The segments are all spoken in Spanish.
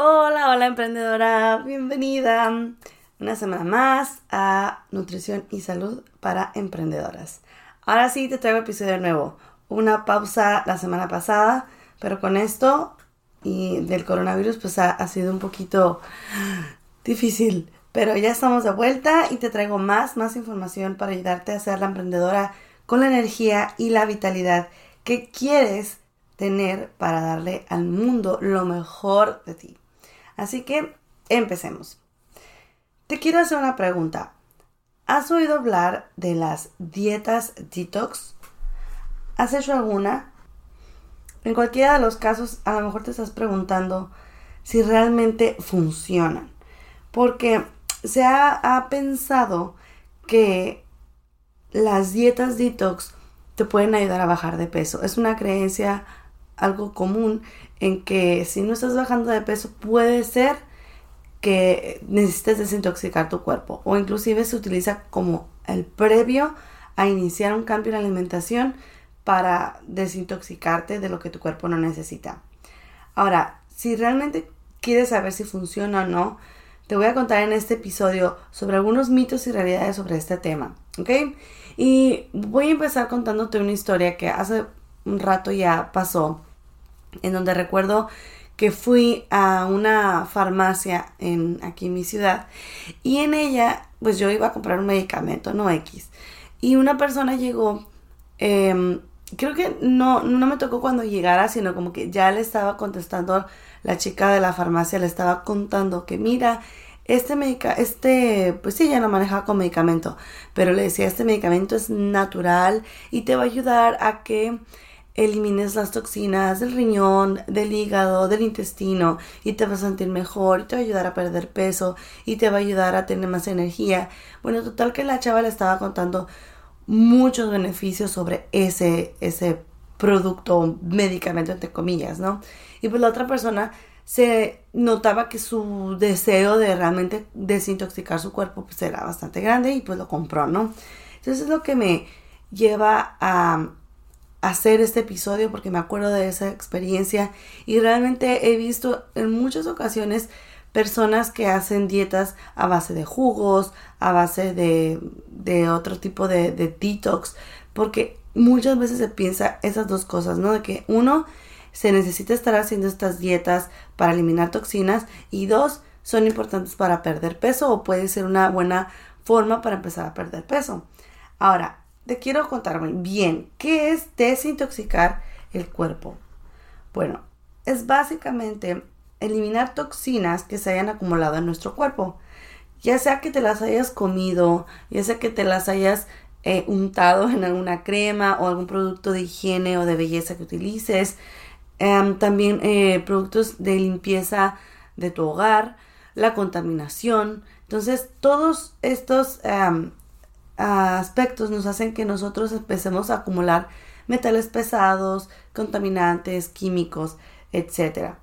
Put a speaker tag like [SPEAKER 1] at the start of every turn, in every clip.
[SPEAKER 1] Hola, hola emprendedora, bienvenida una semana más a Nutrición y Salud para Emprendedoras. Ahora sí te traigo episodio nuevo, una pausa la semana pasada, pero con esto y del coronavirus pues ha, ha sido un poquito difícil, pero ya estamos de vuelta y te traigo más, más información para ayudarte a ser la emprendedora con la energía y la vitalidad que quieres tener para darle al mundo lo mejor de ti. Así que empecemos. Te quiero hacer una pregunta. ¿Has oído hablar de las dietas detox? ¿Has hecho alguna? En cualquiera de los casos, a lo mejor te estás preguntando si realmente funcionan. Porque se ha, pensado que las dietas detox te pueden ayudar a bajar de peso. Es una creencia algo común en que si no estás bajando de peso puede ser que necesites desintoxicar tu cuerpo o inclusive se utiliza como el previo a iniciar un cambio en la alimentación para desintoxicarte de lo que tu cuerpo no necesita. Ahora, si realmente quieres saber si funciona o no, te voy a contar en este episodio sobre algunos mitos y realidades sobre este tema, ¿ok? Y voy a empezar contándote una historia que hace un rato ya pasó en donde recuerdo que fui a una farmacia en aquí en mi ciudad y en ella pues yo iba a comprar un medicamento, no X. Y una persona llegó, em, creo que no, no me tocó cuando llegara, sino como que ya le estaba contestando la chica de la farmacia, le estaba contando que mira, este medicamento, este, pues sí, ya no manejaba con medicamento, pero le decía, este medicamento es natural y te va a ayudar a que elimines las toxinas del riñón, del hígado, del intestino y te vas a sentir mejor y te va a ayudar a perder peso y te va a ayudar a tener más energía. Bueno, total que la chava le estaba contando muchos beneficios sobre ese, ese producto, medicamento entre comillas, ¿no? Y pues la otra persona se notaba que su deseo de realmente desintoxicar su cuerpo pues era bastante grande y pues lo compró, ¿no? Entonces es lo que me lleva a hacer este episodio porque me acuerdo de esa experiencia y realmente he visto en muchas ocasiones personas que hacen dietas a base de jugos, a base de, de otro tipo de, de, detox, porque muchas veces se piensa esas dos cosas, ¿no? De que uno, se necesita estar haciendo estas dietas para eliminar toxinas y dos, son importantes para perder peso o puede ser una buena forma para empezar a perder peso. Ahora, te quiero contar bien qué es desintoxicar el cuerpo. Bueno, es básicamente eliminar toxinas que se hayan acumulado en nuestro cuerpo. Ya sea que te las hayas comido, ya sea que te las hayas eh, untado en alguna crema o algún producto de higiene o de belleza que utilices. Em, también eh, productos de limpieza de tu hogar, la contaminación. Entonces, todos estos em, aspectos nos hacen que nosotros empecemos a acumular metales pesados, contaminantes, químicos, etc.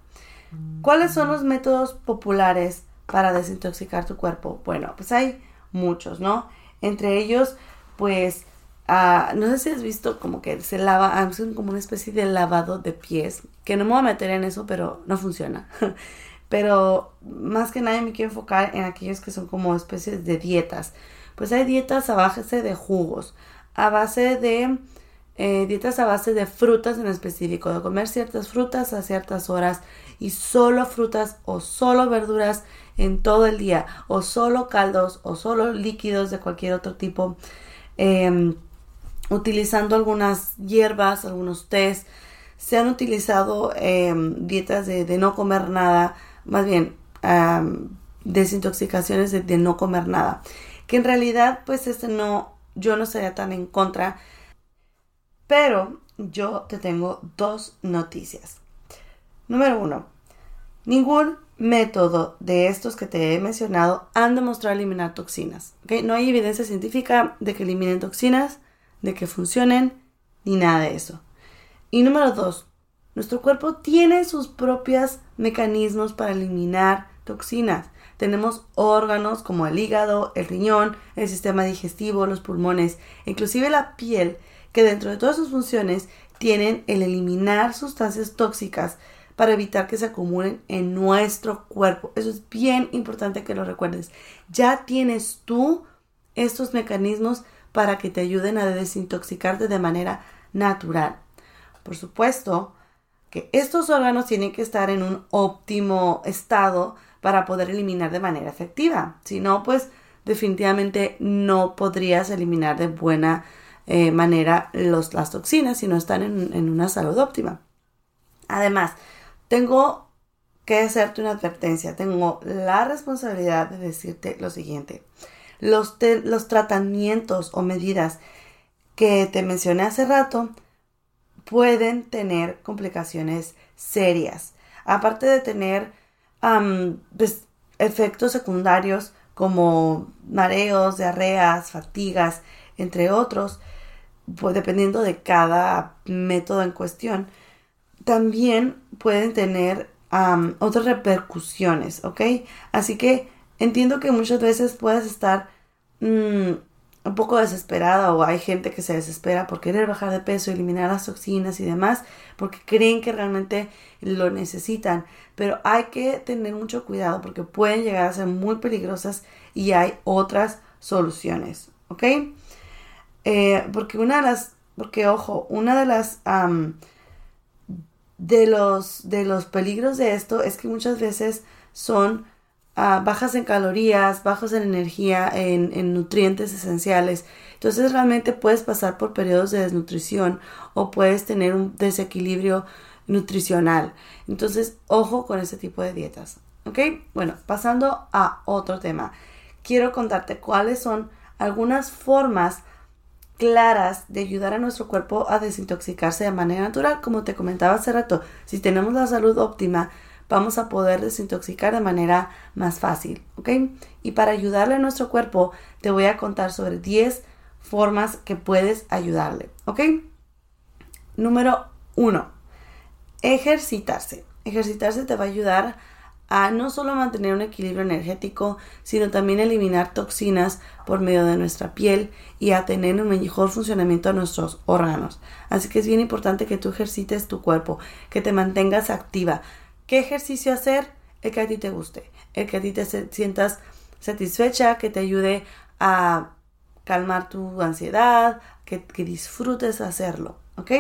[SPEAKER 1] ¿Cuáles son los métodos populares para desintoxicar tu cuerpo? Bueno, pues hay muchos, ¿no? Entre ellos, pues, ah, no sé si has visto como que se lava, hacen como una especie de lavado de pies, que no me voy a meter en eso, pero no funciona. pero más que nada me quiero enfocar en aquellos que son como especies de dietas Pues hay dietas a base de jugos, a base de eh, dietas a base de frutas en específico, de comer ciertas frutas a ciertas horas y solo frutas o solo verduras en todo el día o solo caldos o solo líquidos de cualquier otro tipo, em, utilizando algunas hierbas, algunos tés. Se han utilizado em, dietas de, no comer nada, más bien desintoxicaciones de, de no comer nada, que en realidad pues este no, yo no sería tan en contra pero yo te tengo dos noticias. Número uno, ningún método de estos que te he mencionado han demostrado eliminar toxinas. No hay evidencia científica de que eliminen toxinas, de que funcionen, ni nada de eso. Y número dos, nuestro cuerpo tiene sus propios mecanismos para eliminar toxinas. Tenemos órganos como el hígado, el riñón, el sistema digestivo, los pulmones, inclusive la piel que dentro de todas sus funciones tienen el eliminar sustancias tóxicas para evitar que se acumulen en nuestro cuerpo. Eso es bien importante que lo recuerdes. Ya tienes tú estos mecanismos para que te ayuden a desintoxicarte de manera natural. Por supuesto que estos órganos tienen que estar en un óptimo estado para poder eliminar de manera efectiva. Si no, pues definitivamente no podrías eliminar de buena eh, manera los, las toxinas si no están en, en una salud óptima. Además, tengo que hacerte una advertencia. Tengo la responsabilidad de decirte lo siguiente. Los, los tratamientos o medidas que te mencioné hace rato pueden tener complicaciones serias. Aparte de tener pues, efectos secundarios como mareos, diarreas, fatigas, entre otros, pues dependiendo de cada método en cuestión, también pueden tener otras repercusiones, ¿ok? Así que entiendo que muchas veces puedes estar mm, un poco desesperada o hay gente que se desespera por querer bajar de peso, eliminar las toxinas y demás, porque creen que realmente lo necesitan. Pero hay que tener mucho cuidado porque pueden llegar a ser muy peligrosas y hay otras soluciones, ¿ok? Eh, porque una de las, porque ojo, una de las, de los, de los peligros de esto es que muchas veces son ah, bajas en calorías, bajos en energía, en, en, nutrientes esenciales. Entonces realmente puedes pasar por periodos de desnutrición o puedes tener un desequilibrio nutricional. Entonces, ojo con ese tipo de dietas. ¿Ok? Bueno, pasando a otro tema. Quiero contarte cuáles son algunas formas claras de ayudar a nuestro cuerpo a desintoxicarse de manera natural. Como te comentaba hace rato, si tenemos la salud óptima, vamos a poder desintoxicar de manera más fácil, ¿ok? Y para ayudarle a nuestro cuerpo, te voy a contar sobre 10 formas que puedes ayudarle, ¿ok? Número 1. Ejercitarse. Ejercitarse te va a ayudar a no solo mantener un equilibrio energético, sino también eliminar toxinas por medio de nuestra piel y a tener un mejor funcionamiento de nuestros órganos. Así que es bien importante que tú ejercites tu cuerpo, que te mantengas activa. ¿Qué ejercicio hacer? El que a ti te guste, el que a ti te sientas satisfecha, que te ayude a calmar tu ansiedad, que, disfrutes hacerlo, ¿ok?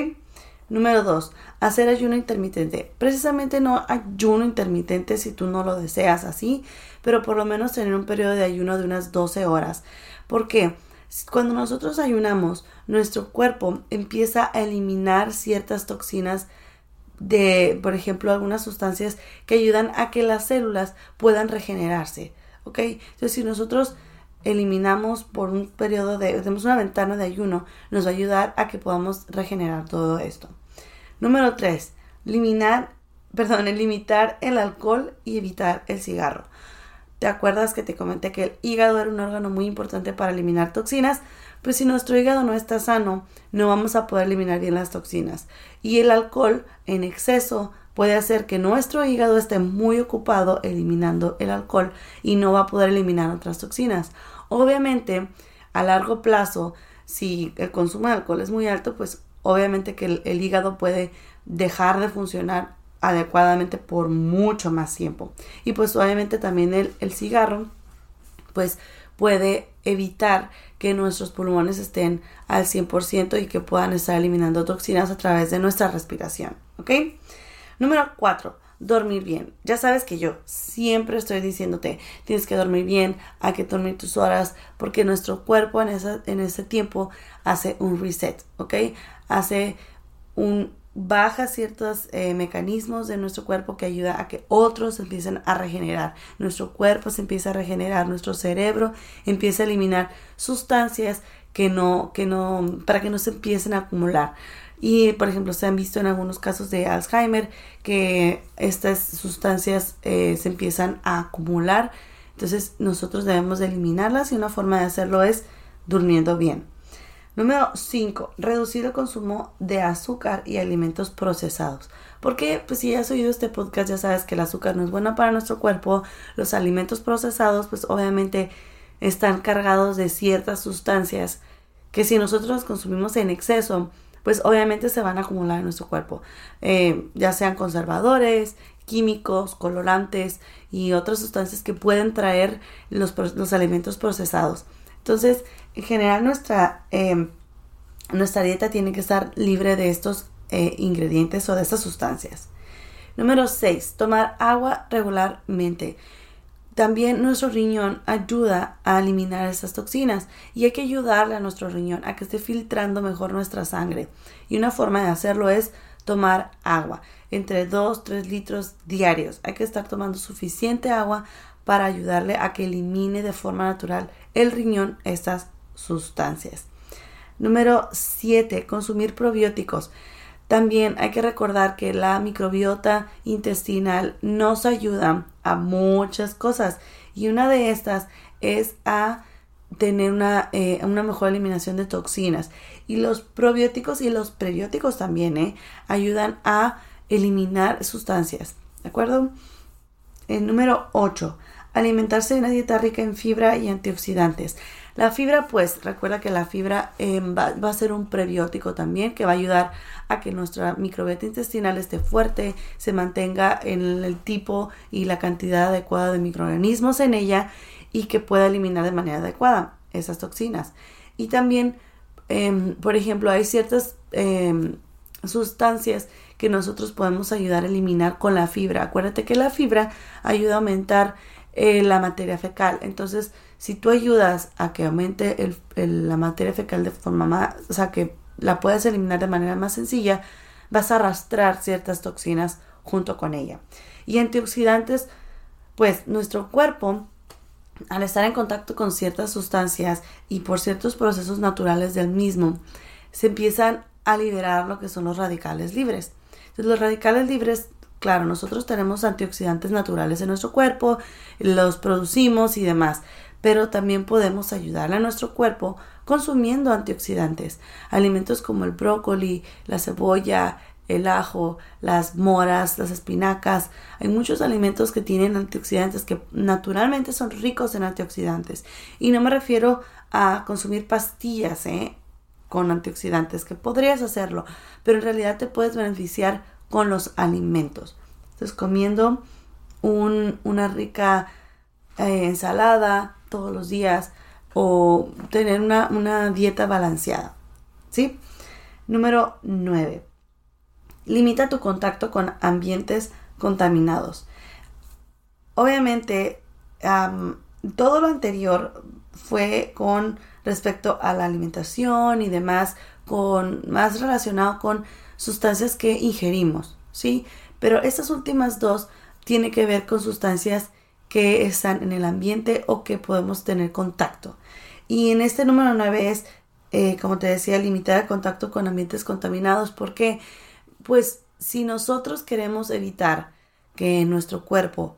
[SPEAKER 1] Número dos, hacer ayuno intermitente. Precisamente no ayuno intermitente si tú no lo deseas así, pero por lo menos tener un periodo de ayuno de unas 12 horas. porque Cuando nosotros ayunamos, nuestro cuerpo empieza a eliminar ciertas toxinas de, por ejemplo, algunas sustancias que ayudan a que las células puedan regenerarse. ¿Ok? Entonces, si nosotros eliminamos por un periodo de, tenemos una ventana de ayuno, nos va a ayudar a que podamos regenerar todo esto. Número 3, eliminar, perdón, limitar el alcohol y evitar el cigarro. ¿Te acuerdas que te comenté que el hígado era un órgano muy importante para eliminar toxinas? Pues si nuestro hígado no está sano, no vamos a poder eliminar bien las toxinas. Y el alcohol en exceso puede hacer que nuestro hígado esté muy ocupado eliminando el alcohol y no va a poder eliminar otras toxinas. Obviamente, a largo plazo, si el consumo de alcohol es muy alto, pues obviamente que el, hígado puede dejar de funcionar adecuadamente por mucho más tiempo. Y pues obviamente también el, cigarro, pues puede evitar que nuestros pulmones estén al 100% y que puedan estar eliminando toxinas a través de nuestra respiración. ¿Ok? Número 4 dormir bien. Ya sabes que yo siempre estoy diciéndote, tienes que dormir bien, hay que dormir tus horas, porque nuestro cuerpo en, en ese tiempo hace un reset, ¿ok? Hace un baja ciertos eh, mecanismos de nuestro cuerpo que ayuda a que otros empiecen a regenerar. Nuestro cuerpo se empieza a regenerar, nuestro cerebro empieza a eliminar sustancias que no, que no, para que no se empiecen a acumular. Y, por ejemplo, se han visto en algunos casos de Alzheimer que estas sustancias eh, se empiezan a acumular. Entonces, nosotros debemos de eliminarlas y una forma de hacerlo es durmiendo bien. Número 5. Reducir el consumo de azúcar y alimentos procesados. Porque, pues si has oído este podcast, ya sabes que el azúcar no es bueno para nuestro cuerpo. Los alimentos procesados, pues obviamente están cargados de ciertas sustancias que si nosotros los consumimos en exceso, pues obviamente se van a acumular en nuestro cuerpo. Eh, ya sean conservadores, químicos, colorantes y otras sustancias que pueden traer los, los alimentos procesados. Entonces, en general nuestra, em, nuestra dieta tiene que estar libre de estos eh, ingredientes o de estas sustancias. Número 6. Tomar agua regularmente. También nuestro riñón ayuda a eliminar esas toxinas y hay que ayudarle a nuestro riñón a que esté filtrando mejor nuestra sangre. Y una forma de hacerlo es tomar agua, entre 2, 3 litros diarios. Hay que estar tomando suficiente agua para ayudarle a que elimine de forma natural el riñón estas sustancias. Número 7. Consumir probióticos. También hay que recordar que la microbiota intestinal nos ayuda a muchas cosas y una de estas es a tener una, eh, una mejor eliminación de toxinas. Y los probióticos y los prebióticos también eh, ayudan a eliminar sustancias. ¿De acuerdo? El número 8. Alimentarse de una dieta rica en fibra y antioxidantes. La fibra, pues recuerda que la fibra em, va, a ser un prebiótico también que va a ayudar a que nuestra microbiota intestinal esté fuerte, se mantenga en el tipo y la cantidad adecuada de microorganismos en ella y que pueda eliminar de manera adecuada esas toxinas. Y también, em, por ejemplo, hay ciertas em, sustancias que nosotros podemos ayudar a eliminar con la fibra. Acuérdate que la fibra ayuda a aumentar eh, la materia fecal. Entonces, si tú ayudas a que aumente la materia fecal de forma más, o sea, que la puedas eliminar de manera más sencilla, vas a arrastrar ciertas toxinas junto con ella. Y antioxidantes, pues nuestro cuerpo, al estar en contacto con ciertas sustancias y por ciertos procesos naturales del mismo, se empiezan a liberar lo que son los radicales libres. Entonces, los radicales libres Claro, nosotros tenemos antioxidantes naturales en nuestro cuerpo, los producimos y demás, pero también podemos ayudarle a nuestro cuerpo consumiendo antioxidantes. Alimentos como el brócoli, la cebolla, el ajo, las moras, las espinacas. Hay muchos alimentos que tienen antioxidantes que naturalmente son ricos en antioxidantes. Y no me refiero a consumir pastillas ¿eh? con antioxidantes, que podrías hacerlo, pero en realidad te puedes beneficiar con los alimentos. Entonces comiendo una rica eh, ensalada todos los días o tener una, una dieta balanceada. ¿Sí? Número 9. Limita tu contacto con ambientes contaminados. Obviamente, todo lo anterior fue con respecto a la alimentación y demás, con más relacionado con sustancias que ingerimos, ¿sí? Pero estas últimas dos tienen que ver con sustancias que están en el ambiente o que podemos tener contacto. Y en este número 9 es, eh, como te decía, limitar el contacto con ambientes contaminados. porque Pues si nosotros queremos evitar que en nuestro cuerpo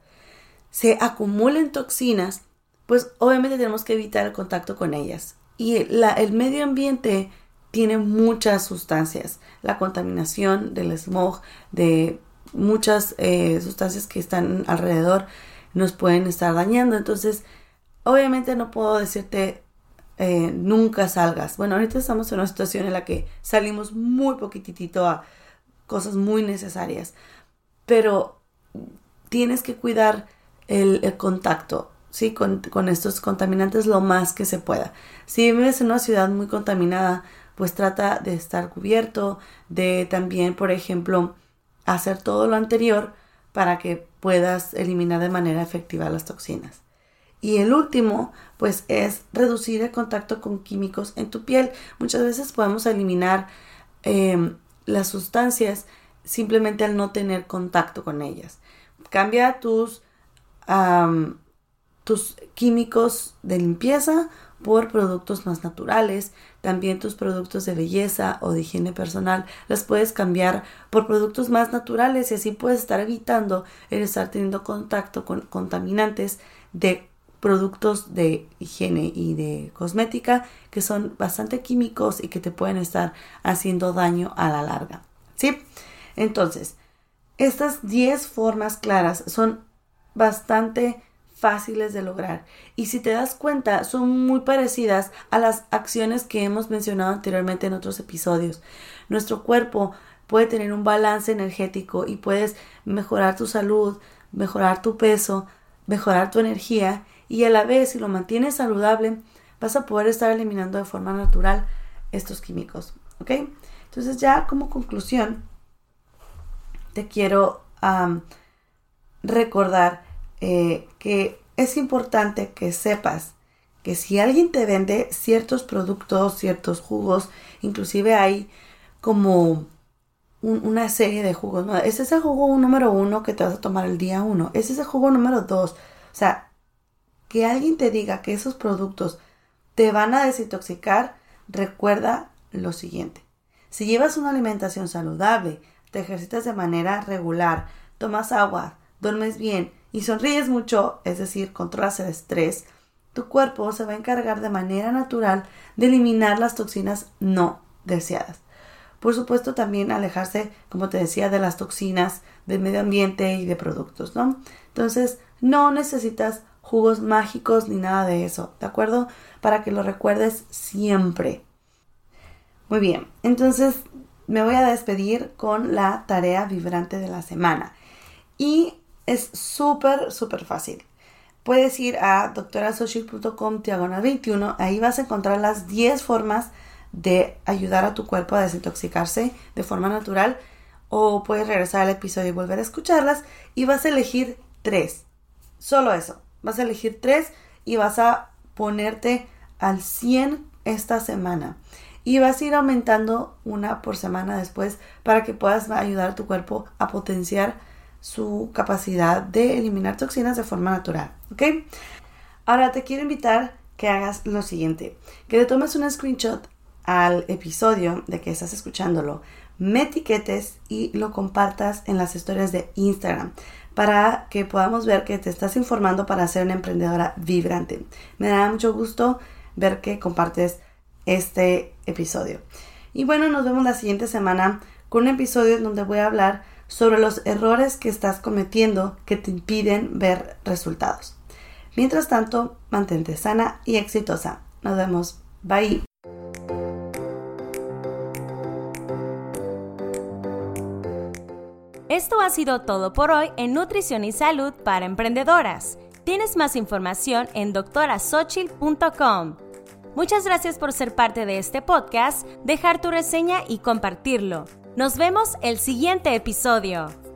[SPEAKER 1] se acumulen toxinas, pues obviamente tenemos que evitar el contacto con ellas. Y el medio ambiente tiene muchas sustancias. La contaminación del smog, de muchas eh, sustancias que están alrededor, nos pueden estar dañando. Entonces, obviamente no puedo decirte eh, nunca salgas. Bueno, ahorita estamos en una situación en la que salimos muy poquitito a cosas muy necesarias, pero tienes que cuidar el, contacto. ¿sí? Con, con, estos contaminantes lo más que se pueda. Si vives en una ciudad muy contaminada, pues trata de estar cubierto, de también, por ejemplo, hacer todo lo anterior para que puedas eliminar de manera efectiva las toxinas. Y el último, pues es reducir el contacto con químicos en tu piel. Muchas veces podemos eliminar em, las sustancias simplemente al no tener contacto con ellas. Cambia tus, tus químicos de limpieza por productos más naturales. También tus productos de belleza o de higiene personal las puedes cambiar por productos más naturales y así puedes estar evitando el estar teniendo contacto con contaminantes de productos de higiene y de cosmética que son bastante químicos y que te pueden estar haciendo daño a la larga. ¿Sí? Entonces, estas 10 formas claras son bastante fáciles de lograr y si te das cuenta son muy parecidas a las acciones que hemos mencionado anteriormente en otros episodios. Nuestro cuerpo puede tener un balance energético y puedes mejorar tu salud, mejorar tu peso, mejorar tu energía y a la vez si lo mantienes saludable vas a poder estar eliminando de forma natural estos químicos. ¿Ok? Entonces ya como conclusión te quiero recordar eh, que es importante que sepas que si alguien te vende ciertos productos, ciertos jugos, inclusive hay como una serie de jugos, ¿no? Es ese jugo número uno que te vas a tomar el día uno, es ese jugo número dos. O sea, que alguien te diga que esos productos te van a desintoxicar, recuerda lo siguiente. Si llevas una alimentación saludable, te ejercitas de manera regular, tomas agua, duermes bien y sonríes mucho, es decir, controlas el estrés, tu cuerpo se va a encargar de manera natural de eliminar las toxinas no deseadas. Por supuesto, también alejarse, como te decía, de las toxinas del medio ambiente y de productos, ¿no? Entonces, no necesitas jugos mágicos ni nada de eso, ¿de acuerdo? Para que lo recuerdes siempre. Muy bien, entonces me voy a despedir con la tarea vibrante de la semana. Y es súper, súper fácil. Puedes ir a doctorasocial.com diagonal 21, ahí vas a encontrar las 10 formas de ayudar a tu cuerpo a desintoxicarse de forma natural o puedes regresar al episodio y volver a escucharlas y vas a elegir 3. Solo eso. Vas a elegir tres y vas a ponerte al 100 esta semana. Y vas a ir aumentando una por semana después para que puedas ayudar a tu cuerpo a potenciar su capacidad de eliminar toxinas de forma natural. ¿Ok? Ahora te quiero invitar que hagas lo siguiente. Que le tomes un screenshot al episodio de que estás escuchándolo, me etiquetes y lo compartas en las historias de Instagram para que podamos ver que te estás informando para ser una emprendedora vibrante. Me da mucho gusto ver que compartes este episodio. Y bueno, nos vemos la siguiente semana con un episodio donde voy a hablar sobre los errores que estás cometiendo que te impiden ver resultados. Mientras tanto, mantente sana y exitosa. Nos vemos. Bye.
[SPEAKER 2] Esto ha sido todo por hoy en Nutrición y Salud para Emprendedoras. Tienes más información en doctorasochil.com. Muchas gracias por ser parte de este podcast, dejar tu reseña y compartirlo. Nos vemos el siguiente episodio.